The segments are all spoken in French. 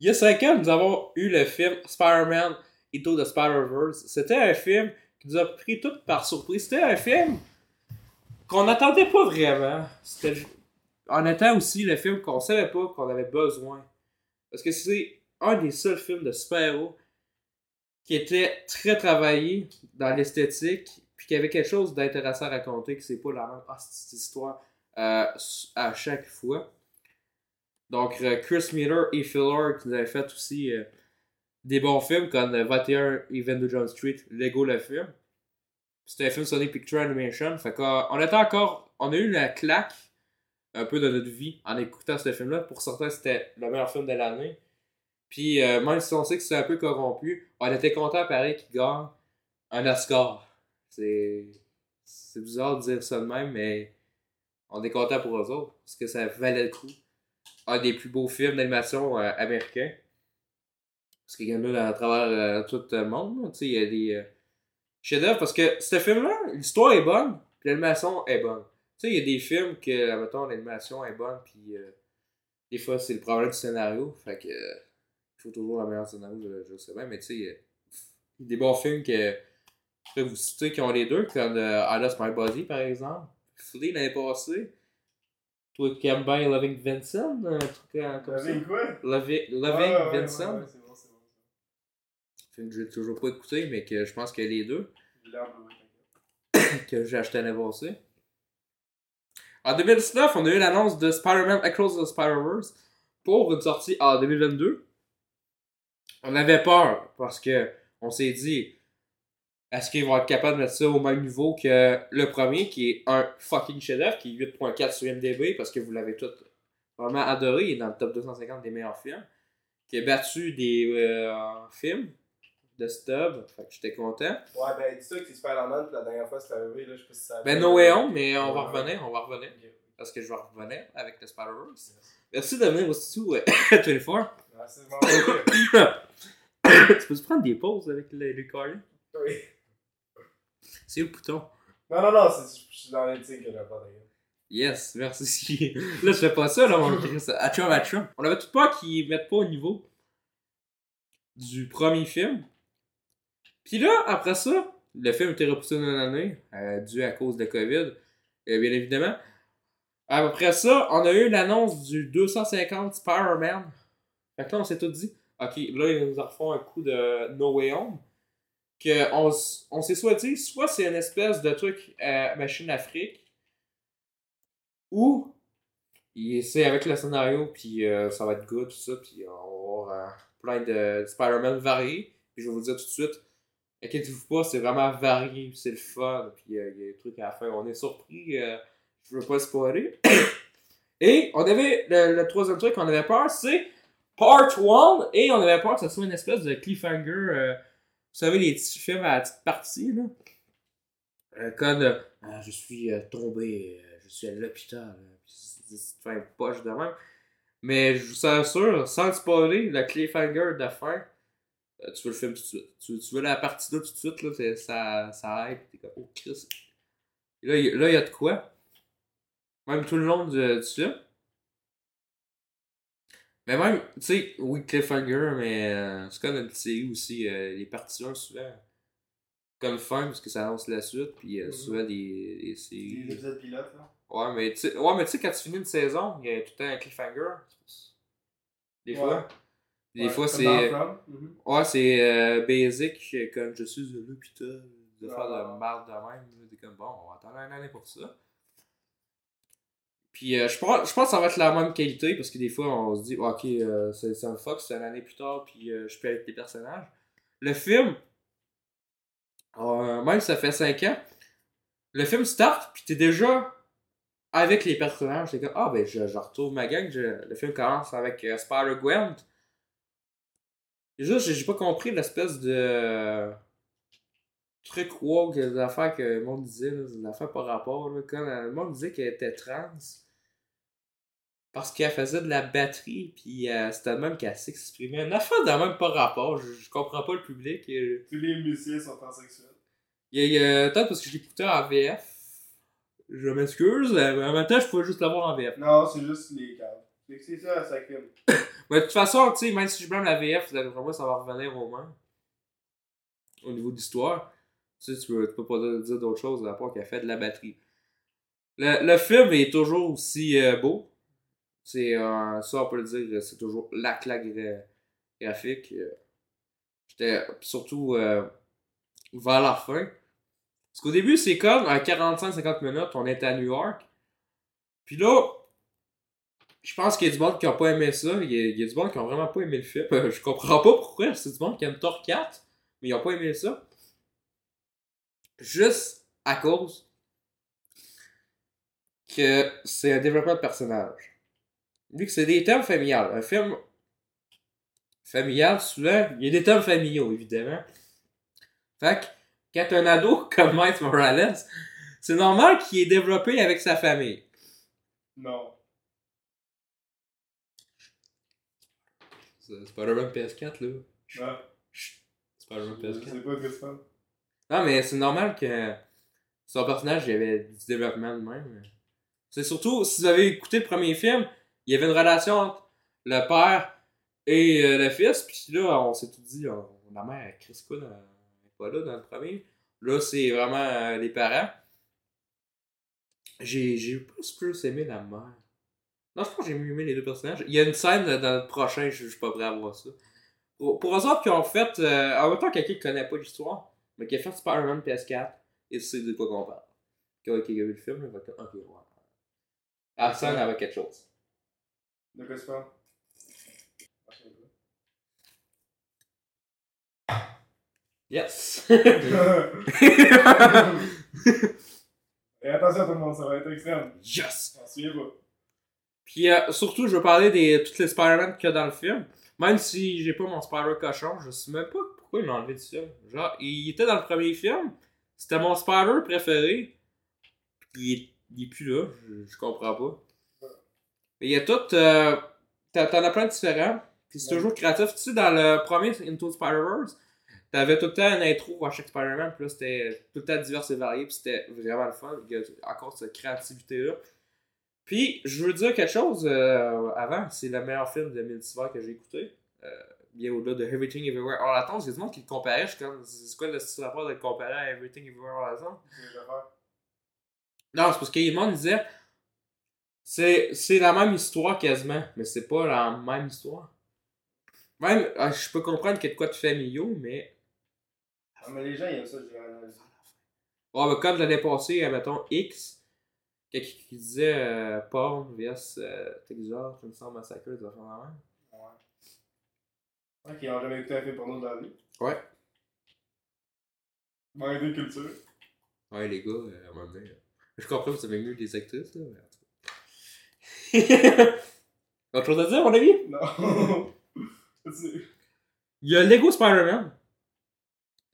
Il y a 5 ans, nous avons eu le film Spider-Man Into the Spider-Verse. C'était un film qui nous a pris tout par surprise. C'était un film qu'on n'attendait pas vraiment. C'était en étant aussi le film qu'on savait pas qu'on avait besoin. Parce que c'est un des seuls films de super-héros qui était très travaillé dans l'esthétique, puis qui avait quelque chose d'intéressant à raconter, que c'est pas la même ah, histoire euh, à chaque fois. Donc, euh, Chris Miller et Phil Lord qui nous avaient fait aussi euh, des bons films comme 21 Event de John Street, Lego le film. C'était un film Sony Picture Animation. Fait était encore. On a eu la claque un peu de notre vie en écoutant ce film-là. Pour certains, c'était le meilleur film de l'année. Puis euh, même si on sait que c'est un peu corrompu, on était content pareil qu'il gagne un Oscar. C'est. C'est bizarre de dire ça de même, mais on est content pour eux autres. Parce que ça valait le coup. Un des plus beaux films d'animation euh, américains. Parce qu'il y en a à travers euh, tout le monde. Il y a des chefs-d'œuvre. Parce que ce film-là, l'histoire est bonne, puis l'animation est bonne. Tu sais, il y a des films que, mettons, l'animation est bonne, puis des fois, c'est le problème du scénario. Fait que faut toujours un meilleur scénario, je, sais bien, mais tu sais, il y a des bons films que vous citer qui ont les deux, comme euh, Lost My Body par exemple. Flea l'année passée. Toi qui aimes bien Loving Vincent, un truc euh, comme Loving ça. quoi? Loving, Loving Ouais, ouais, Vincent. ouais, ouais, c'est bon, c'est bon. Film que j'ai toujours pas écouté, mais que je pense que les deux, que j'ai acheté l'année passée. En 2019, on a eu l'annonce de Spider-Man Across the Spider-Verse pour une sortie en 2022. On avait peur parce que on s'est dit est-ce qu'ils vont être capables de mettre ça au même niveau que le premier qui est un fucking chef-d'œuvre qui est 8.4 sur MDB parce que vous l'avez tous vraiment adoré, il est dans le top 250 des meilleurs films, qui a battu des euh, films de stub, fait que j'étais content. Ouais, ben, dis-toi que c'est Spider-Man, la dernière fois, c'est arrivé, là, je sais pas si ça. Ben No Way Home, mais on va revenir, on va revenir parce que je vais revenir avec le Spider-Verse. Merci de venir aussi euh, 24. Ouais, c'est vraiment tu peux-tu prendre des pauses avec le recording? Oui. C'est le bouton. Non, non, non, c'est- je suis dans l'éthique que j'ai pas. Yes, merci. là, je fais pas ça, là, mon Chris. Achum, achum. On avait tout peur qu'ils mettent pas au niveau du premier film. Puis là, après ça, le film était repoussé d'une année, euh, dû à cause de COVID, euh, bien évidemment. Après ça, on a eu l'annonce du 250 Spider-Man. Fait que là, on s'est tout dit, ok, là, ils nous refont un coup de No Way Home. Que on, s'est soit dit, soit c'est une espèce de truc à Machine Afrique, ou c'est avec le scénario, puis euh, ça va être good, tout ça, puis on va avoir euh, plein de Spider-Man variés. Je vais vous dire tout de suite, inquiétez-vous pas, c'est vraiment varié, c'est le fun, puis euh, il y a des trucs à faire. On est surpris, euh, je veux pas spoiler. Et on avait le, le troisième truc qu'on avait peur, c'est Part 1, et on avait peur que ce soit une espèce de cliffhanger. Euh, savez, les petits films à la petite partie, là? Euh, comme euh, Ah, je suis euh, tombé, euh, je suis à l'hôpital. euh, c'est- une poche de même. Mais je vous assure, sans spoiler, le cliffhanger de euh, tu veux le film tout de suite. Tu, veux la partie 2 tout de suite, là, ça, ça aide. T'es comme, oh Chris. Et là, il là, il y a de quoi? Même tout le long du, du film? Mais même, tu sais, oui, cliffhanger, mais euh, c'est comme une petite série aussi. euh, les parties 1, souvent, comme fin, parce que ça annonce la suite, puis euh, Mhm. souvent des, des séries. Les épisodes pilotes, là. Ouais, mais tu sais, ouais, mais tu sais, quand tu finis une saison, il y a tout le temps un cliffhanger. Des Ouais. fois. Des Ouais, fois, c'est. From. Mhm. Ouais, c'est euh, basic, euh, comme je suis à l'hôpital, de faire de marde de même. T'es comme, bon, on va attendre une année pour ça. Puis euh, je, pense, je pense que ça va être la même qualité, parce que des fois, on se dit, ok, euh, c'est un Fox, c'est une année plus tard, puis euh, je peux avec les personnages. Le film, euh, même ça fait 5 ans, le film start, puis t'es déjà avec les personnages. T'es comme, ah ben, je, je retrouve ma gang. le film commence avec euh, Spider-Gwen. Juste, j'ai pas compris l'espèce de truc woke, des affaires que le monde disait, là, des affaires par rapport. Quand le monde disait qu'elle était trans, parce qu'elle faisait de la batterie, puis euh, c'était le même qu'elle s'exprimait. Une affaire de même par rapport, je, je comprends pas le public. euh. Tous les musiciens sont transsexuels. Il y a, peut-être parce que je l'écoutais en VF. Je m'excuse, mais en même temps, je pouvais juste l'avoir en VF. Non, c'est juste les caves. C'est ça, ça film. Mais de toute façon, tu sais, même si je blâme la VF, d'après moi, ça va revenir au moins. Au niveau de l'histoire. Tu sais, tu peux, tu peux pas dire d'autre chose à part qu'elle fait de la batterie. Le, le film est toujours aussi euh, beau. C'est euh, ça, on peut le dire, c'est toujours la claque gra- graphique. Euh, J'étais surtout euh, vers la fin. Parce qu'au début, c'est comme à 45-50 minutes, on est à New York. Puis là, je pense qu'il y a du monde qui a pas aimé ça. Il y a, du monde qui a vraiment pas aimé le film. Euh, Je comprends pas pourquoi. C'est du monde qui aime Thor 4, mais ils ont pas aimé ça. Juste à cause que c'est un développement de personnage. Vu que c'est des thèmes familiales. Un film familial, souvent, il y a des thèmes familiaux, évidemment. Fait que, quand un ado comme Miles Morales, c'est normal qu'il est développé avec sa famille. Non. C'est Spider-Man PS4, là. Non. Spider-Man Je PS4. sais pas tu parles. Non, mais c'est normal que son personnage, il y avait du développement de même. C'est surtout, si vous avez écouté le premier film, il y avait une relation entre le père et euh, le fils, puis là, on s'est tout dit, on, la mère, Chris Coon, elle est pas là dans le premier. Là, c'est vraiment euh, les parents. J'ai, j'ai plus plus aimé la mère. Non, je pense que j'ai mieux aimé les deux personnages. Il y a une scène dans le prochain, je, suis pas prêt à voir ça. Pour, eux autres qui ont fait, euh, en même temps quelqu'un qui connaît pas l'histoire, mais qui a fait Spider-Man PS4, et c'est de quoi qu'on parle. Qui a vu le film, il va être ok, ouais. Arsène avec quelque chose. De quoi tu parles? Yes! Et attention tout le monde, ça va être extrême. yes! Pas. Puis euh, surtout, je veux parler des toutes les Spider-Man qu'il y a dans le film. Même si j'ai pas mon Spider cochon, je sais même pas pourquoi il l'a enlevé du film. Genre, il était dans le premier film, c'était mon Spider préféré. Puis il est, il est plus là, je, je comprends pas. Il y a tout. euh, t'en t'en as plein de différents. Puis c'est Ouais. toujours créatif. Tu sais, dans le premier Into the Spider-Verse, t'avais tout le temps une intro à chaque Spider-Man. Puis là, c'était tout le temps divers et varié. Puis c'était vraiment le fun. Il y a encore cette créativité-là. Puis, je veux dire quelque chose euh, avant. C'est le meilleur film de multivers que j'ai écouté. Euh, bien au-delà de Everything Everywhere All at Once. Il y a du monde qui le comparait. Je suis comme, c'est quoi le style rapport de le comparer à Everything Everywhere All at Once? Les. Non, c'est parce que le monde disait c'est, c'est la même histoire quasiment, mais c'est pas la même histoire. Même, ah, je peux comprendre qu'il y a de quoi de familiaux, mais. Ah, mais les gens, ils aiment ça, analyse. Ouais, mais comme l'année passée, mettons X, quelqu'un qui disait euh, Porn vs euh, Texas, Chainsaw Massacre, des affaires de même. Ouais. Ok, ils ont jamais écouté un film porno dans la vie. Ouais. Manque de culture. Ouais, les gars, euh, à un moment donné. euh, Je comprends que vous avez mieux des actrices, là, mais. Autre chose à dire, mon ami? Non. Il y a Lego Spider-Man.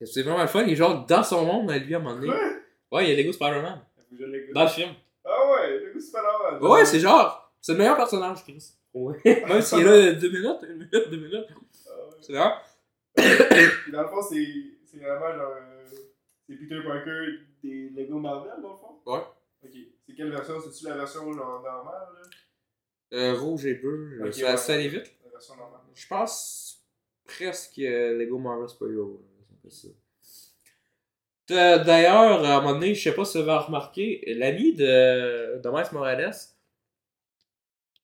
C'est vraiment le fun, il est genre dans son monde à lui à un moment donné. Quoi? Ouais, il y a Lego Spider-Man. Je. Dans le film. Ah ouais, le goût c'est pas normal. Ouais, c'est genre. C'est le meilleur personnage, Chris. Ouais. Même s'il est là deux minutes, une minute, deux minutes. Ah ouais. C'est vrai. Puis dans le fond, c'est c'est vraiment genre. euh, c'est Peter Parker des Lego Marvel, dans le fond? Ouais. Ok. C'est quelle version? C'est-tu la version genre, normale, là? Euh, rouge et bleu, ça, ouais. ça allait vite. Je pense presque euh, Lego Marvel Superhero. D'ailleurs, à un moment donné, je sais pas si vous avez remarqué, l'ami de, de Miles Morales,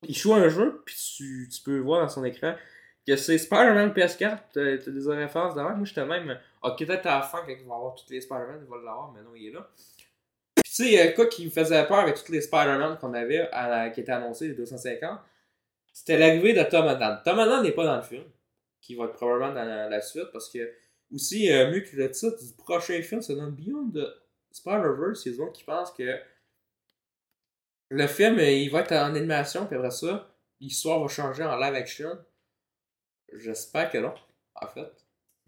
il joue à un jeu, puis tu, tu peux voir dans son écran que c'est Spider-Man PS4, t'as des références d'avant. Moi, j'étais même, ok, peut-être à la fin, quand il va avoir tous les Spider-Man, il va l'avoir, mais non, il est là. Puis tu sais, a quoi qui me faisait peur avec tous les Spider-Man qu'on avait, qui étaient annoncés, les 250, c'était l'arrivée de Tom Holland. Tom Holland n'est pas dans le film, qui va être probablement dans la, suite, parce que, aussi, euh, mieux que le titre du prochain film, c'est dans Beyond the Spider-Verse, il y a des qui pensent que le film, euh, il va être en animation, puis après ça, l'histoire va changer en live action. J'espère que non, en fait.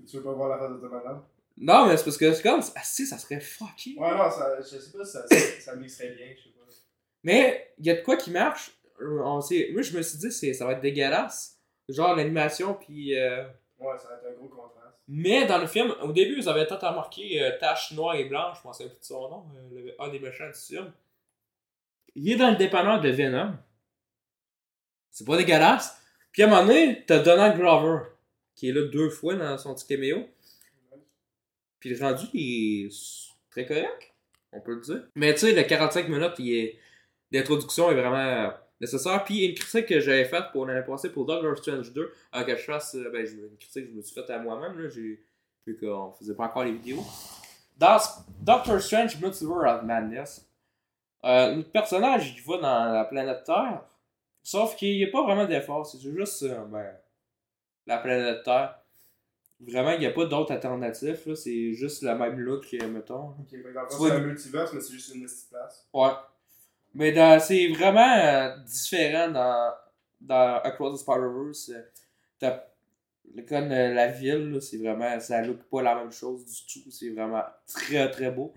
Tu veux pas voir la face de Tom Holland? Non, mais c'est parce que c'est comme, ah, si, ça serait fucké. Ouais, non, ça, je sais pas si ça, ça, mixerait bien, je sais pas. Mais il y a de quoi qui marche. Euh, On sait, moi, je me suis dit, c'est, ça va être dégueulasse. Genre l'animation, puis. euh, Ouais, ça va être un gros contraste. Mais dans le film, au début, vous avez peut-être remarqué euh, tache noire et blanche, je pensais plus de son nom, euh, le- un des méchants du film. Il est dans le dépanneur de Venom. C'est pas dégueulasse. Puis à un moment donné, t'as Donald Glover, qui est là deux fois dans son petit caméo. Puis le rendu, il est très correct, on peut le dire. Mais tu sais, le 45 minutes, l'introduction est vraiment nécessaire. Puis une critique que j'avais faite pour l'année passée pour Doctor Strange 2, euh, que je fasse, euh, ben, une critique que je me suis faite à moi-même, là, j'ai vu qu'on faisait pas encore les vidéos. Dans Doctor Strange Multiverse of Madness, euh, notre personnage, il va dans la planète Terre, sauf qu'il n'y a pas vraiment d'effort, c'est juste euh, ben, la planète Terre. Vraiment, il n'y a pas d'autre alternative, là, c'est juste le même look, euh, mettons. Ok, c'est un multiverse, mais c'est juste une petite place. Ouais. Mais dans- c'est vraiment euh, différent dans, dans Across the Spider-Verse. euh, Comme euh, la ville, là, c'est vraiment. Ça look pas la même chose du tout. C'est vraiment très très beau.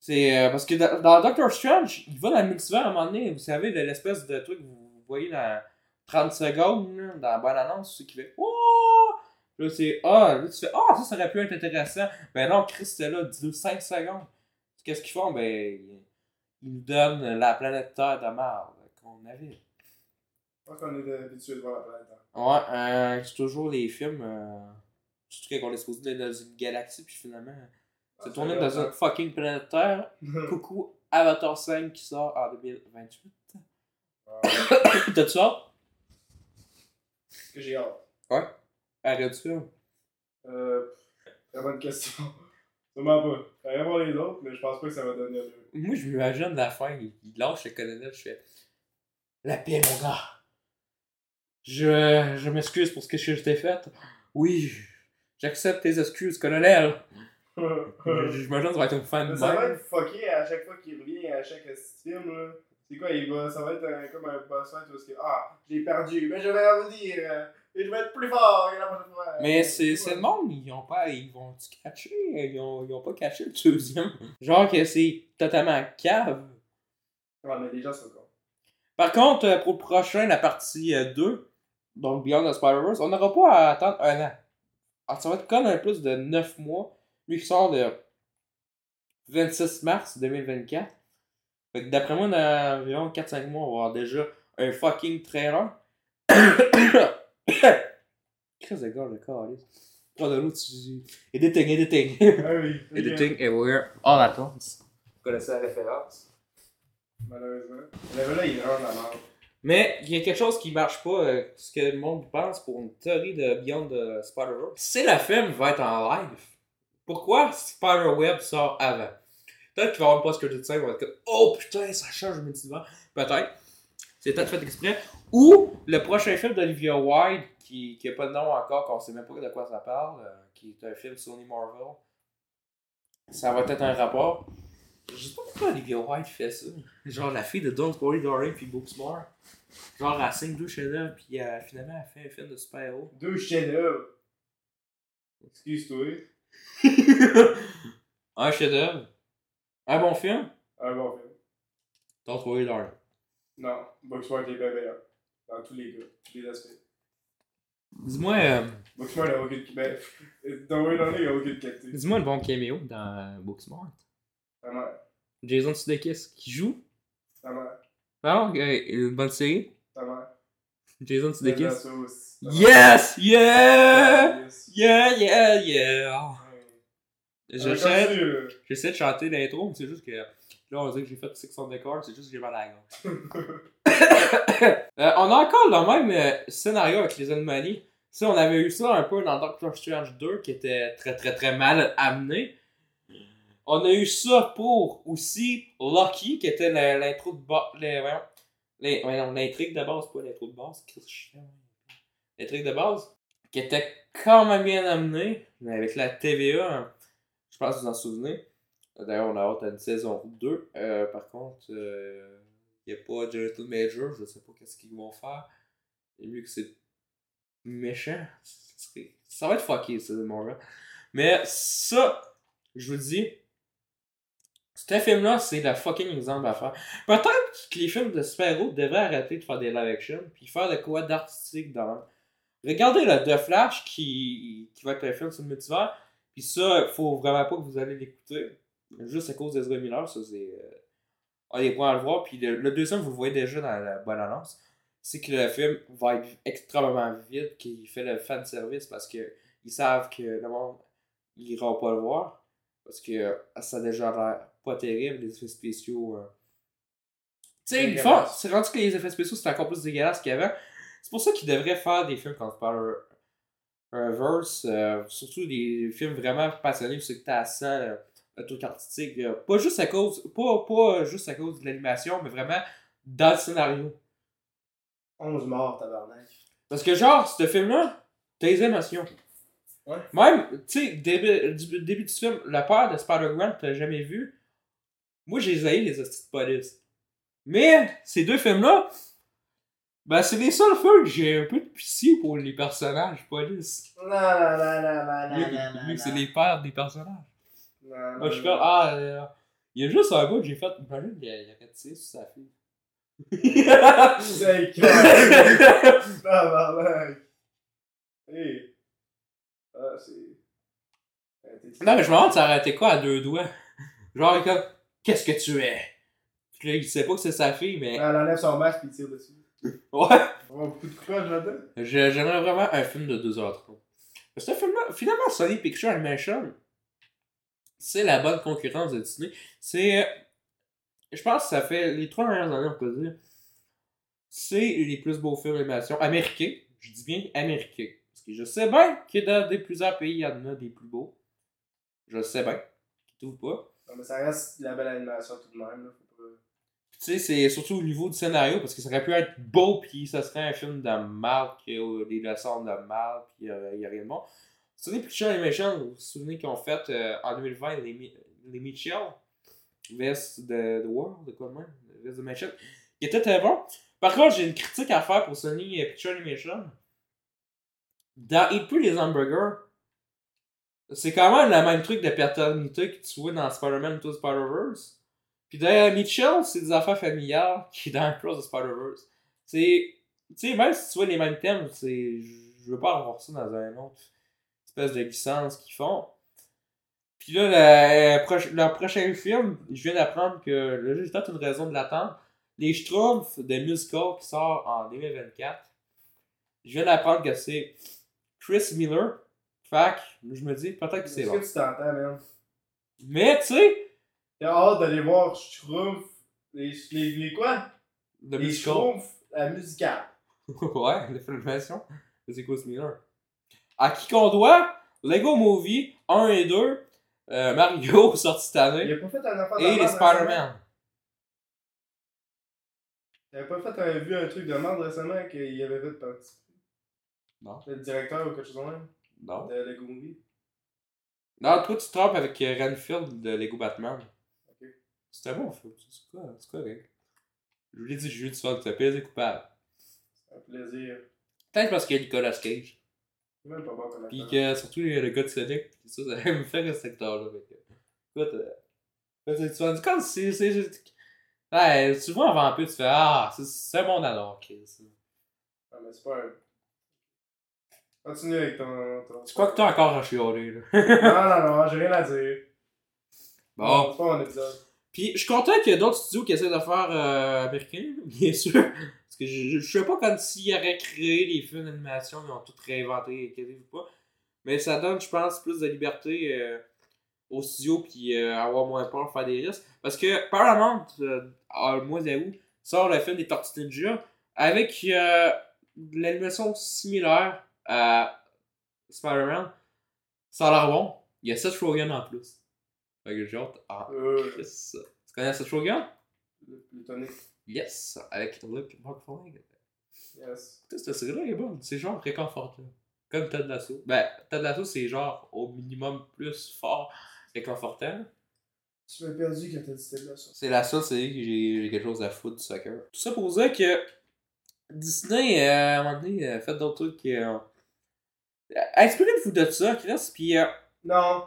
C'est parce que dans, dans Doctor Strange, il va dans le multivers à un moment donné. Vous savez, de l'espèce de truc que vous voyez dans 30 secondes, là, dans la bonne annonce, c'est qui fait Oh! Là, c'est Ah! Là, tu fais Ah, ça, ça aurait pu être intéressant. Ben non, Chris, c'était là, 2-5 secondes. Qu'est-ce qu'ils font? Ben, ils nous donnent la planète Terre de merde qu'on avait. Je pense qu'on est habitué de voir la planète. Terre. Ouais, euh, c'est toujours les films. Euh, surtout quand on est supposé être dans une galaxie, puis finalement, c'est Ah, tourné c'est dans vrai, une fucking planète Terre. Coucou, Avatar 5 qui sort en 2028. Ah, T'as-tu hâte? que j'ai hâte? Arrête-tu? Euh, très bonne question. Sûrement pas. Faudrait voir les autres, mais je pense pas que ça va donner mieux. Moi, je m'imagine la fin, il, il lâche le colonel, je fais La paix, mon gars. Je, je m'excuse pour ce que je t'ai fait. Oui, j'accepte tes excuses, colonel. Je- J'imagine que ça va être une fin de ça va être fucké à chaque fois qu'il revient, à chaque film. là. C'est quoi, il va, ça va être un- comme un boss fight parce que Ah, j'ai perdu, mais je vais revenir. euh, Et je vais être plus fort que la prochaine fois. Mais c'est c'est le monde, ils ont pas. Ils vont-tu catcher? Ils ont, ils ont pas catché le deuxième. Genre que c'est totalement cave. Ouais, mais les gens sont cons. Par contre, euh, pour le prochain, la partie euh, 2, donc Beyond the Spider-Verse, on n'aura pas à attendre un an. Alors, ça va être comme un plus de 9 mois. Lui qui sort le 26 mars 2024. Fait que d'après moi, dans environ 4-5 mois, on va avoir déjà un fucking trailer. Qu'est-ce de gars, le calice. Prends de l'eau, tu. Editing, editing. Ah oui. editing everywhere. All at once. Vous connaissez la référence? Malheureusement. Le là, il la merde. Mais il y a quelque chose qui marche pas, euh, ce que le monde pense pour une théorie de Beyond the Spider-Verse. Si le film va être en live, pourquoi Spider-Web sort avant? Peut-être qu'il va y avoir une post credit scene, on va être comme Oh putain, ça change le multivers. Peut-être. C'est peut-être fait exprès. Ou le prochain film d'Olivia Wilde, qui n'a pas de nom encore, qu'on sait même pas de quoi ça parle, euh, qui est un film Sony Marvel. Ça va être un rapport. Je sais pas pourquoi Olivia Wilde fait ça. Genre la fille de Don't Worry Darling puis Booksmart. Genre elle signe deux chefs-d'œuvre puis euh, finalement elle fait un film de super-héros. Deux chefs-d'œuvre. Excuse-toi. un chef-d'œuvre. Un bon film? Un bon film. Don't Worry Darling. Non, Booksmart est bien meilleur. Dans tous les cas, tous les aspects. Dis-moi euh, Booksmart n'a aucune. Ben, dans Way Lonely, il n'y a aucune qualité. dis-moi le bon caméo dans euh, Booksmart. Ta mère. Jason Sudeikis qui joue. Ta mère. Ah, ok, une bonne série. Ta mère. Jason Sudeikis. Yes! Yeah! Yeah, yeah, yeah! J'essaie de chanter l'intro, mais c'est juste que là on dirait que j'ai fait Six on the Car, c'est juste que j'ai mal à la gorge. Euh, on a encore le même euh, scénario avec les anomalies. Sais, on avait eu ça un peu dans Doctor Strange 2 qui était très très très mal amené. On a eu ça pour aussi Lucky qui était l'intro de base. L'intrigue de base, pas l'intro de base. L'intrigue de base qui était quand même bien amené, mais avec la TVA, je pense que vous en souvenez. D'ailleurs, on a hâte à une saison 2. Euh, par contre, il n'y a pas Jonathan Major, je sais pas qu'est-ce qu'ils vont faire. Et vu que c'est méchant, ça va être fucké, ça, Marvel. Mais ça, je vous dis, ce film-là, c'est le fucking exemple à faire. Peut-être que les films de super-héros devraient arrêter de faire des live-action, puis faire de quoi d'artistique dans Regardez le The Flash qui, qui va être un film sur le multivers, puis ça, faut vraiment pas que vous allez l'écouter. Juste à cause d'Ezra Miller, ça c'est. Euh, on des points à le voir. Puis le, deuxième, vous voyez déjà dans la bonne annonce. c'est que le film va être extrêmement vite, qu'il fait le fan service parce que ils savent que le monde iront pas le voir. Parce que ça a déjà l'air pas terrible, les effets spéciaux. euh. Tu sais. C'est rendu que les effets spéciaux c'est encore plus dégueulasse qu'avant. C'est pour ça qu'ils devraient faire des films comme Spider-Verse, euh, surtout des films vraiment passionnés, parce que le, le truc artistique. euh, pas juste à cause. Pas, pas juste à cause de l'animation, mais vraiment dans le scénario. 11 morts, tabarnak. Parce que, genre, ce film-là, t'as les émotions. Ouais. Même, tu sais, début, du début du film, la peur de Spider-Man, t'as jamais vu. Moi, j'ai zaï les hosties de police. Mais, ces deux films-là, ben, c'est les seuls films que j'ai un peu de pitié pour les personnages police. Non, non, non, non, non, non, non, non, c'est les pères des personnages. Non, Moi, je fais, non. ah, euh, il y a juste un bout que j'ai fait, imagine, il a, il a tiré sur sa fille. C'est clair. Tabarnak. Hey. Ah, c'est. Euh, Non, mais je me demande, ça aurait été quoi à deux doigts? Genre, comme, qu'est-ce que tu es? Puis là, il sait pas que c'est sa fille, mais. Elle enlève son masque et il tire dessus. Ouais! On beaucoup de courage là-dedans. J'aimerais vraiment un film de 2h30. Ce film-là, finalement, Sony Pictures Animation, c'est la bonne concurrence de Disney. C'est. euh, Je pense que ça fait les trois dernières années, on peut dire. C'est les plus beaux films d'animation américains. Je dis bien américains. Parce que je sais bien que dans des plusieurs pays, il y en a des plus beaux. Je le sais bien. Trouvent pas. Non, mais ça reste de la belle animation tout de même. Là. Faut pas... Puis tu sais, c'est surtout au niveau du scénario, parce que ça aurait pu être beau, puis ça serait un film de mal, qui a des leçons de mal, puis il n'y a rien de bon. Sony Pictures Animation, vous vous souvenez qu'ils ont fait euh, en 2020 les, les Mitchell, vs de The World, de quoi de même, vs de Mitchell, qui était très bon. Par contre, j'ai une critique à faire pour Sony Pictures Animation. Dans Eat Plus les hamburgers, c'est quand même le même truc de paternité que tu vois dans Spider-Man the Spider-Verse. Puis dans Mitchell, c'est des affaires familiales qui est dans Cross de Spider-Verse. C'est. Tu sais, même si tu vois les mêmes thèmes, c'est. Je veux pas avoir ça dans un autre espèce de licence qu'ils font. Puis là, le, proche- leur prochain film, je viens d'apprendre que. Là, j'ai peut-être une raison de l'attendre. Les Schtroumpfs de Musical qui sort en 2024. Je viens d'apprendre que c'est Chris Miller. Que je me dis peut-être que c'est Est-ce bon. que tu t'entends, man? Mais tu sais, T'as hâte d'aller voir Schtroumpf. Les, les, les quoi? le les. Schtroumpfs, la musicale. ouais, la filmation de c'est Chris Miller. À qui qu'on doit? Lego Movie 1 et 2, euh, Mario sorti cette Il année, a pas fait un affaire de et les Spider-Man. Il avait pas fait un, vu un truc de merde récemment qu'il avait fait participer. Non. Le directeur ou quelque chose de même Non. de Lego Movie. Non, toi tu te trompes avec euh, Renfield de Lego Batman. Ok. C'était bon. C'est quoi- c'est correct. Je vous l'ai dit, j'ai eu du fun, c'est plaisir coupable. C'est un plaisir. Peut-être parce qu'il y a Nicolas Cage. Même pas bon comme Puis que surtout le gars de Sonic, pis ça, ça me fait ce secteur-là. Écoute, euh, tu vas dire, quand c'est. c'est- c'est- Ouais, tu vois un vampire, tu fais Ah, c'est- bon alors, Chris. Ah, mais c'est pas un. Continue avec ton. ton... Tu crois que t'as encore à chialer, là? non, non, non, j'ai rien à dire. Bon. C'est pas mon épisode. Puis je suis content qu'il y ait d'autres studios qui essaient de faire euh, américain, bien sûr. Parce que je, je, je sais pas comme s'ils auraient créé les films d'animation, ils ont tout réinventé, inquiétez-vous pas. Mais ça donne, je pense, plus de liberté euh, aux studios puis euh, avoir moins peur de faire des risques. Parce que Paramount, euh, en mois d'août, sort le film des Tortues Ninja avec euh, de l'animation similaire à Spider-Man. Ça a l'air bon. Il y a Seth Rogen en plus. Fait que j'ai hâte. Ah, Euh, Chris. Tu connais Seth Rogen? le plutonique. Yes, avec Luke McFarlane. Yes. Écoutez, cette série-là est bonne. C'est genre réconfortant. Comme Ted Lasso. Ben, Ted Lasso, c'est genre au minimum plus fort réconfortant. Tu m'as perdu quand t'as dit là, ça. C'est la seule série que j'ai quelque chose à foutre du soccer. Tout ça pour dire que Disney, euh, à un moment donné, a fait d'autres trucs qui ont. Inspirez-vous de ça, Chris. Puis, euh, Non.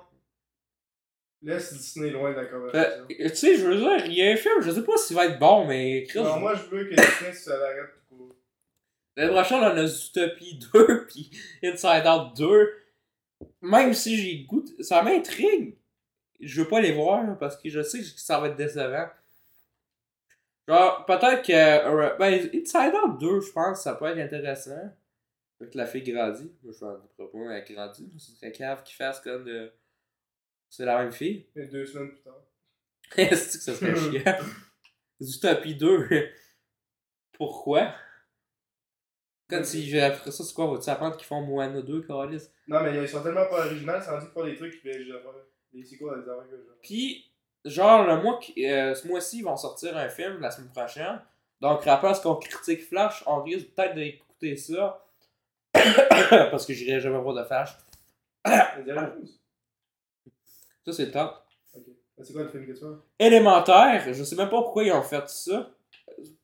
Laisse Disney loin de la euh, conversation. tu sais, je veux dire, il y a un film, je sais pas s'il va être bon, mais Chris, non, moi je veux que Disney se l'arrête tout court. L'année prochaine, on a Zootopie 2 puis Inside Out 2. Même si j'ai goût, ça m'intrigue. Je veux pas les voir parce que je sais que ça va être décevant. Genre, peut-être que. euh, Ben, Inside Out 2, je pense, ça peut être intéressant. Avec la fille grandit. Moi, je pense pas elle grandit. Ce serait cave qui fasse comme de. C'est la même fille? Et deux semaines plus tard. Est-ce que ça serait chiant? Zootopie 2. Pourquoi? Comme si après ça, c'est quoi? Vas-tu apprendre qu'ils font Moana 2, Calis? Non, mais ils sont tellement pas originaux, c'est rendu qu'ils font des trucs qui faire. Des sequels, des affaires que Puis, genre, le mois qui- euh, ce mois-ci, ils vont sortir un film la semaine prochaine. Donc, rappelle ce qu'on critique Flash, on risque peut-être d'écouter ça. Parce que j'irai jamais voir de Flash. Ça, c'est le temps. Ok. Mais C'est quoi le film que tu vois? Élémentaire, je sais même pas pourquoi ils ont fait ça.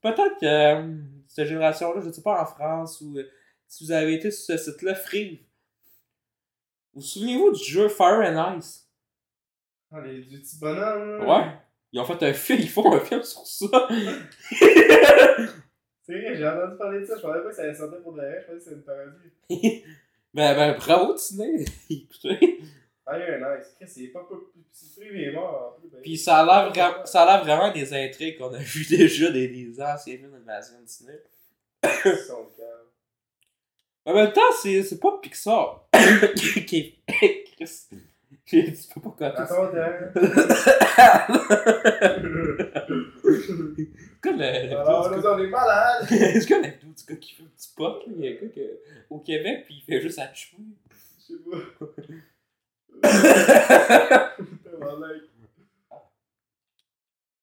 Peut-être que euh, cette génération-là, je sais pas en France ou euh, si vous avez été sur ce site-là, Free. Vous souvenez-vous du jeu Fire and Ice? Ah, les du petit bonhomme. là. Ouais. Ils ont fait un film, ils font un film sur ça. C'est vrai, j'ai entendu parler de ça. Je pensais pas que ça allait sortir pour de la. Je pensais que c'était une parodie. ben, ben, bravo, Disney. Écoutez. Ah, yeah, nice. Chris, c'est pas pas. C'est privé mort en plus. ben. Puis ça a l'air vra- vraiment des intrigues qu'on a vues déjà des, des anciens films d'animation Disney. Ils sont calmes. En même temps, c'est pas Pixar qui est. Chris, Tu peux pas ça. Attends. Comme Alors, nous, on est malades. du comme le dude du gars qui fait un petit pot. Il y a un gars au Québec, puis il fait juste à chouer. Je sais pas. Tabarnak.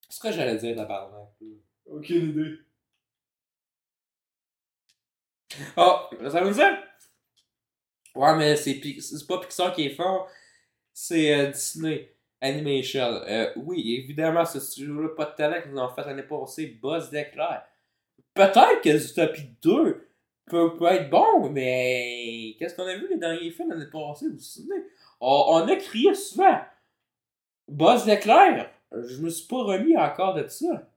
C'est ce que j'allais dire, la barbe. Aucune idée. Oh, ça veut dire? Ouais, mais c'est pas Pixar qui est fort, c'est euh, Disney Animation. Euh, oui, évidemment, ce studio-là, pas de talent qu'ils ont fait l'année passée, Buzz d'éclair. Peut-être que Zootopie 2 peut, peut être bon, mais qu'est-ce qu'on a vu les derniers films l'année passée, souvenez? On, a crié souvent. Buzz l'éclair, je me suis pas remis encore de ça.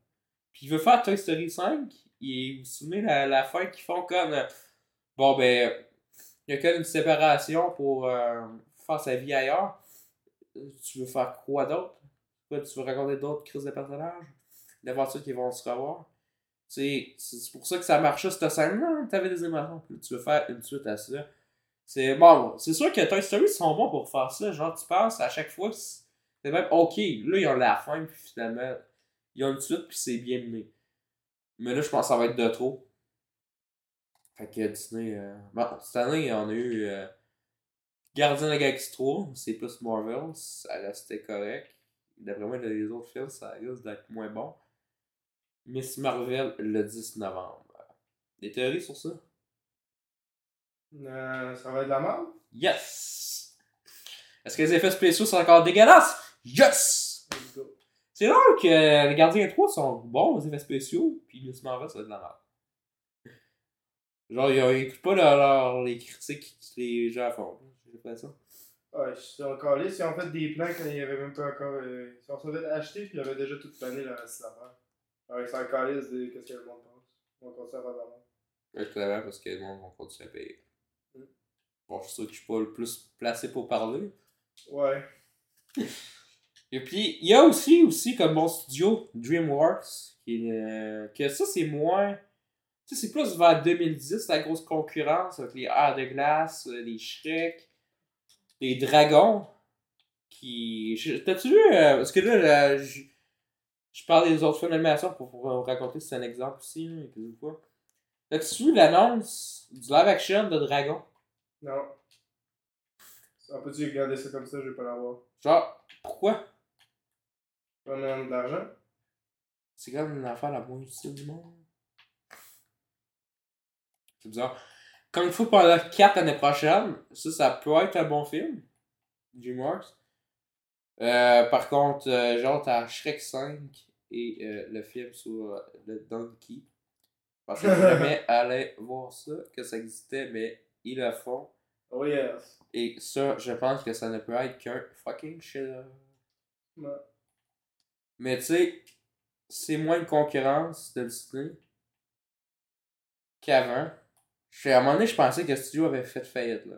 Puis il veut faire Toy Story 5, et vous vous souvenez la, la fin qu'ils font comme. euh, bon, ben, il y a comme une séparation pour euh, faire sa vie ailleurs. Tu veux faire quoi d'autre? Tu veux raconter d'autres crises de personnages? L'aventure qu'ils vont se revoir? C'est pour ça que ça marchait cette scène-là, hein, t'avais des émotions. Tu veux faire une suite à ça. C'est bon, c'est sûr que Toy Story sont bons pour faire ça. Genre, tu penses à chaque fois c'est même ok, là ils ont la fin, puis finalement, ils ont une suite, puis c'est bien mené. Mais là, je pense que ça va être de trop. Fait que Disney. euh, Bon, cette année, on a eu euh, Gardien de la Galaxie 3, c'est plus Marvel, ça restait correct. D'après moi, les autres films, ça risque d'être moins bon. Miss Marvel le 10 novembre. Des théories sur ça? Euh, ça va être de la merde? Yes! Est-ce que les effets spéciaux sont encore dégueulasses? Yes! Let's go. C'est rare que les Gardiens 3 sont bons, les effets spéciaux, puis Miss Marvel, ça va être de la merde. Genre, ils écoutent pas leur, leur- les critiques que les gens font. J'ai l'impression. Ouais, je suis encore là. Ils ont fait des plans quand il y avait même pas encore. Euh, ils ont fait acheter puis ils avaient déjà tout plané la reste de l'affaire. Alors sont encore là de qu'est-ce que le monde pense? On va continuer à faire de la merde. Ouais, clairement, parce que le monde va continuer à payer. Bon, je suis sûr que je suis pas le plus placé pour parler. Ouais. Et puis, il y a aussi, aussi comme mon studio, DreamWorks, qui est, euh, que ça, c'est moins. Tu sais, c'est plus vers 2010, la grosse concurrence avec les airs de glace, euh, les Shrek, les dragons. Qui. T'as-tu vu. euh, parce que là, là, je, je parle des autres films d'animation pour vous raconter si c'est un exemple aussi, quoi. T'as-tu vu l'annonce du live action de dragon? Non. On peut-tu regarder ça comme ça, je vais pas l'avoir. Genre, pourquoi? On a de l'argent? C'est comme une affaire la moins utile du monde. C'est bizarre. Kung Fu Panda 4 l'année prochaine, ça, ça peut être un bon film. DreamWorks. Euh, par contre, euh, genre, t'as Shrek 5 et euh, le film sur euh, le Donkey. Je pensais jamais aller voir ça, que ça existait, mais ils le font. Oh yes. Et ça, je pense que ça ne peut être qu'un fucking shit. Ouais. Mais tu sais, c'est moins de concurrence de Disney qu'avant. À un moment donné, je pensais que le studio avait fait faillite. Là.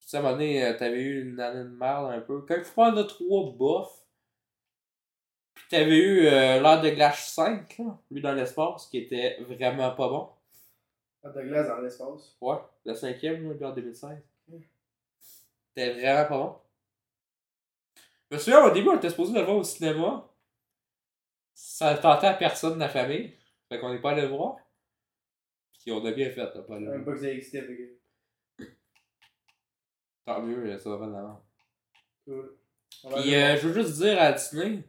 Tu sais, à un moment donné, euh, t'avais eu une année de merde un peu. Quand il faut prendre le 3 bof, pis Puis t'avais eu euh, l'heure de glace 5, là, lui dans l'espace, qui était vraiment pas bon. Ah, de glace dans l'espace. Ouais, le cinquième, là, lui en 2016. Mm. C'était vraiment pas bon. Je me souviens, au début, on était supposé le voir au cinéma. Ça tentait à personne de la famille. Fait qu'on n'est pas allé le voir. Puis on a bien fait, là, pas le Même pas que ça existait, fait. Tant mieux, ça va pas de l'avant. Cool. Puis euh, je veux juste dire à Disney,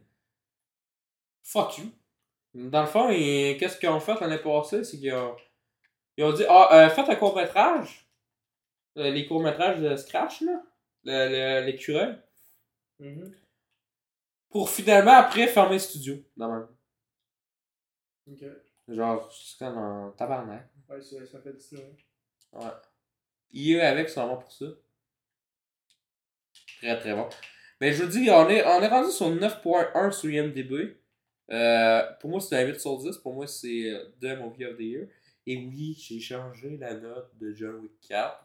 fuck you. Dans le fond, qu'est-ce qu'ils ont fait l'année passée, c'est qu'ils ont, ils ont dit, ah, euh, faites un court-métrage. Euh, les courts-métrages de Scratch, là. le- le- L'écureuil. voir. Mhm. Pour finalement, après, fermer le studio. Non, même. Ok. Genre, c'est comme un tabarnak. Ouais, ça, ça fait du cinéma. Ouais. Il est avec seulement pour ça. Très très bon. Mais je vous dis, on est, on est rendu sur 9.1 sur IMDb. Euh, pour moi, c'est un 8 sur 10. Pour moi, c'est euh, The Movie of the Year. Et oui, j'ai changé la note de John Wick 4.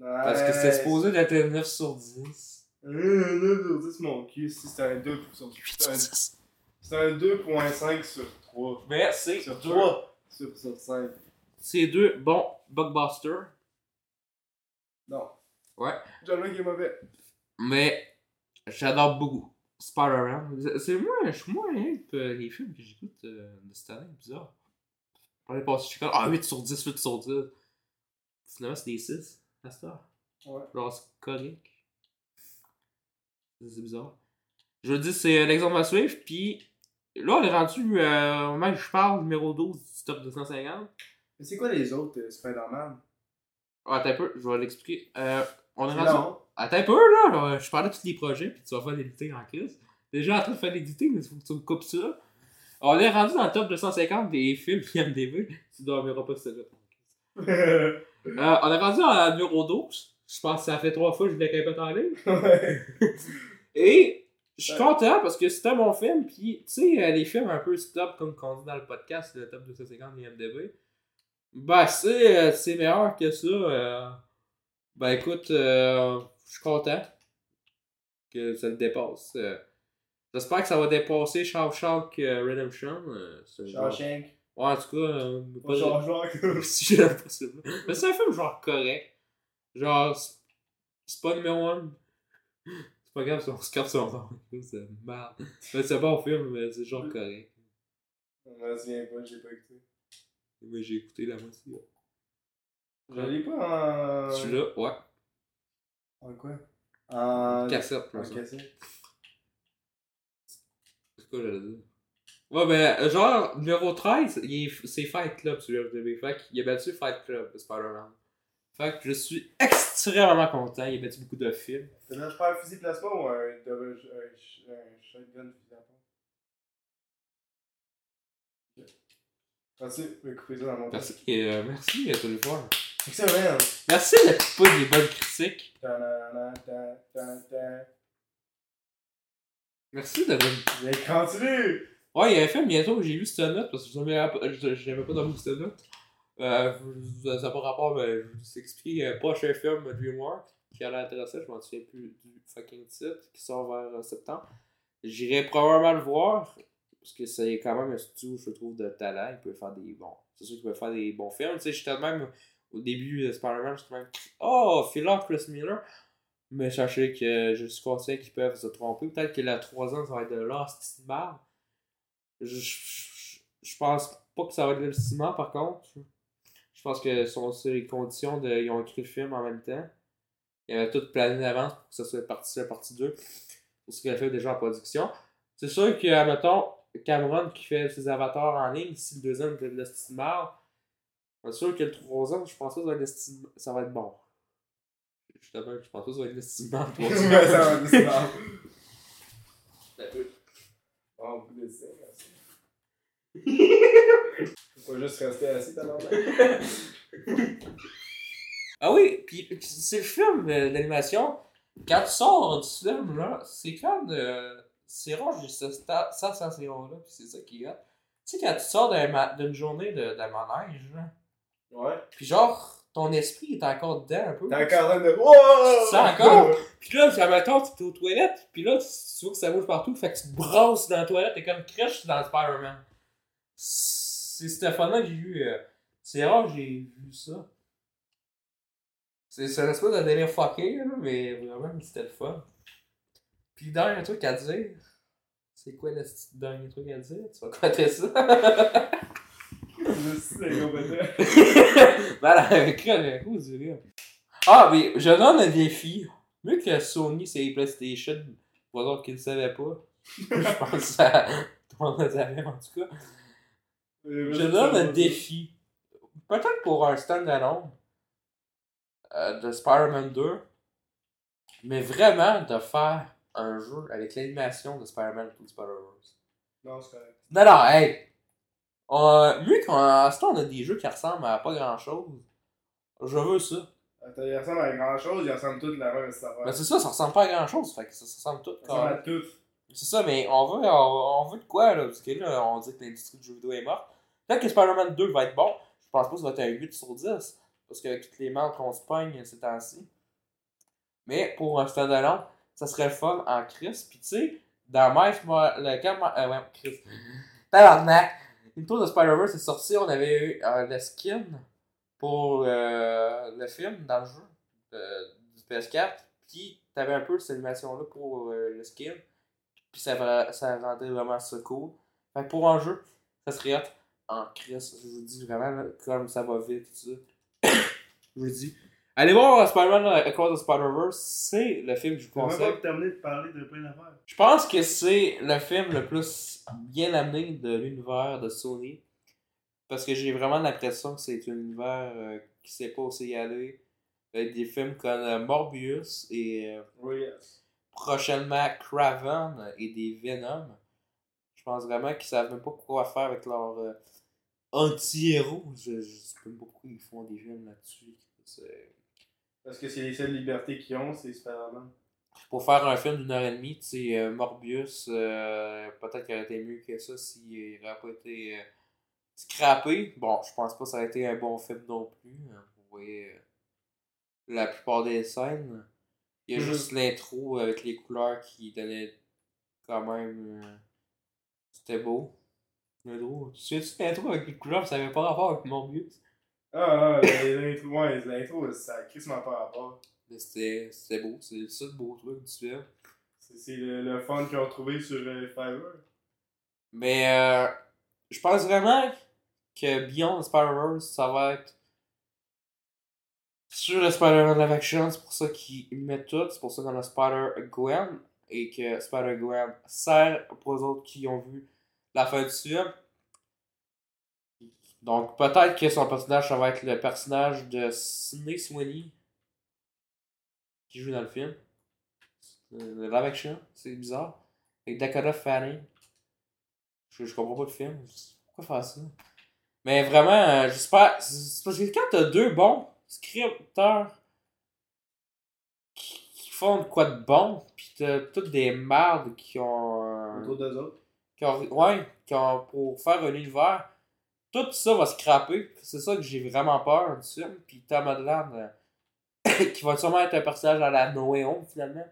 Parce que c'était supposé d'être un 9 sur 10. Euh, 9 sur 10, mon cul. Si c'est un 2 sur 8 c'est un- 10. C'est un 2.5 sur 3. Mais c'est Sur deux, 3 sur, sur 5. c'est deux bons blockbusters. Non. Ouais. John Wick est mauvais. Mais j'adore beaucoup Spider-Man. C'est- C'est moi, je suis moins hype euh, les films que j'écoute euh, de cette année, bizarre. L'année passée, je suis comme Ah, 8 sur 10, 8 sur 10. Finalement, c'est des 6 à cette heure. Ouais. Genre, c'est correct. C'est bizarre. Je veux dire, c'est l'exemple à suivre, puis là, on est rendu, euh, même je parle, numéro 12 du top 250. Mais c'est quoi les autres euh, Spider-Man? Ah, attends un peu, je vais l'expliquer. Euh, on est rendu. long. Attends un peu, là, là, je parlais de tous les projets, puis tu vas faire l'éditer en crise. Déjà en train de faire l'éditer, mais il faut que tu me coupes ça. On est rendu dans le top 250 des films IMDb. Tu dormiras pas là. Euh, on est rendu à numéro 12. Je pense que ça fait trois fois que je l'ai répété en ligne. ouais. Et je suis Ouais. content parce que c'était mon film. Puis, tu sais, euh, les films un peu stop, comme qu'on dit dans le podcast, le top 250 des IMDb. Ben, c'est euh, c'est meilleur que ça. euh. Ben, écoute, euh, je suis content que ça le dépasse. Euh, J'espère que ça va dépasser Shawshank Redemption. euh, c'est Shawshank. Ouais, en tout cas, euh, Pas si pas ça. Mais c'est un film genre correct. Genre, c'est- c'est pas numéro 1. C'est pas grave si on se capte son nom. C'est merde. Mais c'est un bon film, mais c'est genre correct. Me souviens pas, j'ai pas écouté. Mais j'ai écouté la moitié. Je l'ai pas en. Celui-là, ouais. En quoi? En. Cassette, En cassette. Quoi j'allais dire? Ouais, ben, euh, genre, numéro 13, il est- c'est Fight Club sur FDB. Fait qu'il a battu Fight Club de Spider-Man. Fait que je suis extrêmement content. Il a battu beaucoup de films. C'est là, je fusil plasma ou un double. Un, sh- un shotgun. Merci, je vais couper ça dans mon Merci, euh, merci, euh, tout le fois. Excellent. Merci de couper des bonnes critiques. Merci de Mais continue! Ouais, il y a un film bientôt que j'ai vu cette note parce que je n'avais pas, dormi cette note. Euh, ça n'a pas rapport, mais je vous explique. Euh, prochain film DreamWorks qui a l'air intéressant, je m'en souviens plus du fucking titre, qui sort vers euh, septembre. J'irai probablement le voir parce que c'est quand même un studio, je trouve, de talent. Il peut faire des bons. C'est sûr qu'il peut faire des bons films. Tu sais, j'étais même au début de Spider-Man, j'étais même. Oh, Philip Chris Miller. Mais sachez que je suis conscient qu'ils peuvent se tromper. Peut-être que la 3 ans, ça va être de Bar. Je, je, je pense pas que ça va être le ciment par contre. Je pense que sont sur les conditions de. Ils ont écrit le film en même temps. Ils avaient tout plané d'avance pour que ça soit partie 1, partie 2. Pour ce qu'il a fait déjà en production. C'est sûr que, mettons, Cameron qui fait ses avatars en ligne, si le deuxième était de l'estimard, c'est sûr que le troisième, je pense que ça va être, ça va être bon. Justement, je pense que ça va être le Ouais, troisième. ça va être ça. Oh, beaucoup de dessin, merci. Faut pas juste rester assis, t'as l'air Ah oui, puis c'est le film euh, d'animation. Quand tu sors du film, là, c'est comme. euh, c'est rare, j'ai cette sensation-là, puis c'est ça qui est. Tu sais, quand tu sors d'une journée de, de manège, là, Ouais. puis genre, ton esprit est encore dedans un peu. T'es encore en train de. Wow! Tu sens encore? Puis là, ça mettons, tu es aux toilettes, puis là, tu, vois que ça bouge partout, fait que tu te brasses dans la toilette, t'es comme crèche dans Spider-Man. C'est fun-là que j'ai vu. euh, c'est rare que j'ai vu ça. C'est c'est un espèce de délire fucké, là, mais vraiment, c'était le fun. Puis, dernier truc à dire. C'est quoi le dernier truc à dire? Tu vas compter ça? Ah, mais je donne un défi. Mieux que Sony, c'est PlayStation. Pour d'autres qui ne savaient pas. je pense que ça, tout le monde le savait en tout cas. Je donne un défi. Peut-être pour un standalone euh, de Spider-Man 2. Mais vraiment de faire un jeu avec l'animation de Spider-Man the Spider-Verse. Non, c'est correct. Non, non, hey! Euh, mieux qu'en ce temps, on a des jeux qui ressemblent à pas grand chose. Je veux ça. Attends, il ressemble à grand chose, il ressemble toutes la même affaire. Mais c'est ça, ça ressemble pas à grand chose. Fait que ça, ça ressemble tout. Il ressemble à quand toutes. C'est ça, mais on veut, on, on veut de quoi là? Parce que là, on dit que l'industrie du jeu vidéo est morte. Peut-être que Spider-Man 2 va être bon. Je pense pas que ça va être un 8 sur 10. Parce qu'avec toutes les marques qu'on se pogne ces temps-ci. Mais pour un standalone, ça serait le fun en Chris. Puis tu sais, dans Miles, moi, le camp, euh, ouais, Chris. Tabarnak! Une tour de Spider-Verse est sorti, on avait eu euh, le skin pour euh, le film dans le jeu euh, du PS4. Puis t'avais un peu cette animation-là pour euh, le skin. Puis ça, ça rendait vraiment ça cool. Fait pour un jeu, ça serait en Chris. Je vous dis vraiment, comme ça va vite, tout ça. je vous dis. Allez voir Spider-Man Across the Spider-Verse, c'est le film que je vous même conseille. pas terminé de parler de plein d'affaires. Je pense que c'est le film le plus bien amené de l'univers de Sony. Parce que j'ai vraiment l'impression que c'est un univers euh, qui sait pas où c'est y aller. Avec des films comme euh, Morbius et euh, Oui, yes. prochainement Craven et des Venom. Je pense vraiment qu'ils savent même pas quoi faire avec leur euh, anti-héros. Je, je sais même pas pourquoi ils font des films là-dessus. C'est- Parce que c'est les seules libertés qu'ils ont, c'est Spider-Man. pour faire un film d'une heure et demie, tu sais, euh, Morbius, euh, peut-être qu'il aurait été mieux que ça s'il n'aurait pas été euh, scrappé. Bon, je pense pas que ça aurait été un bon film non plus. hein. Vous voyez euh, la plupart des scènes. Il y a Mhm. juste l'intro avec les couleurs qui donnaient quand même. C'était beau. L'intro. Tu sais, l'intro avec les couleurs, ça avait pas rapport avec Morbius. Ah, ah, l'intro, ouais, l'intro, ça a crissement pas rapport. Mais c'était c'était beau. C'est ça le beau truc du film. C'est c'est le, le fun qu'ils ont trouvé sur euh, Fiverr. Mais euh, je pense vraiment que Beyond Spider-Verse, ça va être sur le Spider-Man Live Action. C'est pour ça qu'ils mettent tout. C'est pour ça qu'on a Spider-Gwen. Et que Spider-Gwen sert pour les autres qui ont vu la fin du film. Donc peut-être que son personnage, ça va être le personnage de Sidney Sweeney qui joue dans le film. Euh, Le live action, c'est bizarre. Avec Dakota Fanning. Je, je comprends pas le film. Pourquoi faire ça? Mais vraiment, euh, j'espère. Parce que quand t'as deux bons scripteurs qui, qui font de quoi de bon, pis t'as toutes des mardes qui ont. euh, Autour d'eux autres. qui ont, ouais, qui ont pour faire un univers, tout ça va scraper. C'est ça que j'ai vraiment peur du film. Puis Tom Holland, euh, qui va sûrement être un personnage à la Noé finalement.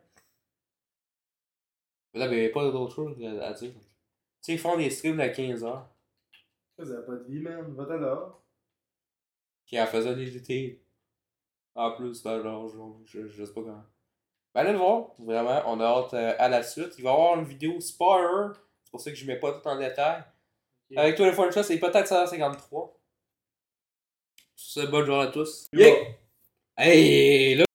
Mais là, il n'y a pas d'autre chose à dire. Tu sais, ils font des streams de 15 heures. Ça, ça a pas de vie, man. Va-t'en dehors. Qui en faisait des étés. En plus, ben, genre, je, je, je sais pas comment. Ben, allez le voir. Vraiment, on a hâte euh, à la suite. Il va y avoir une vidéo spoiler. C'est pour ça que je mets pas tout en détail. Ok. Avec toi, le fois, c'est peut-être 153. C'est bonne journée à tous. Yeah. Hey, là,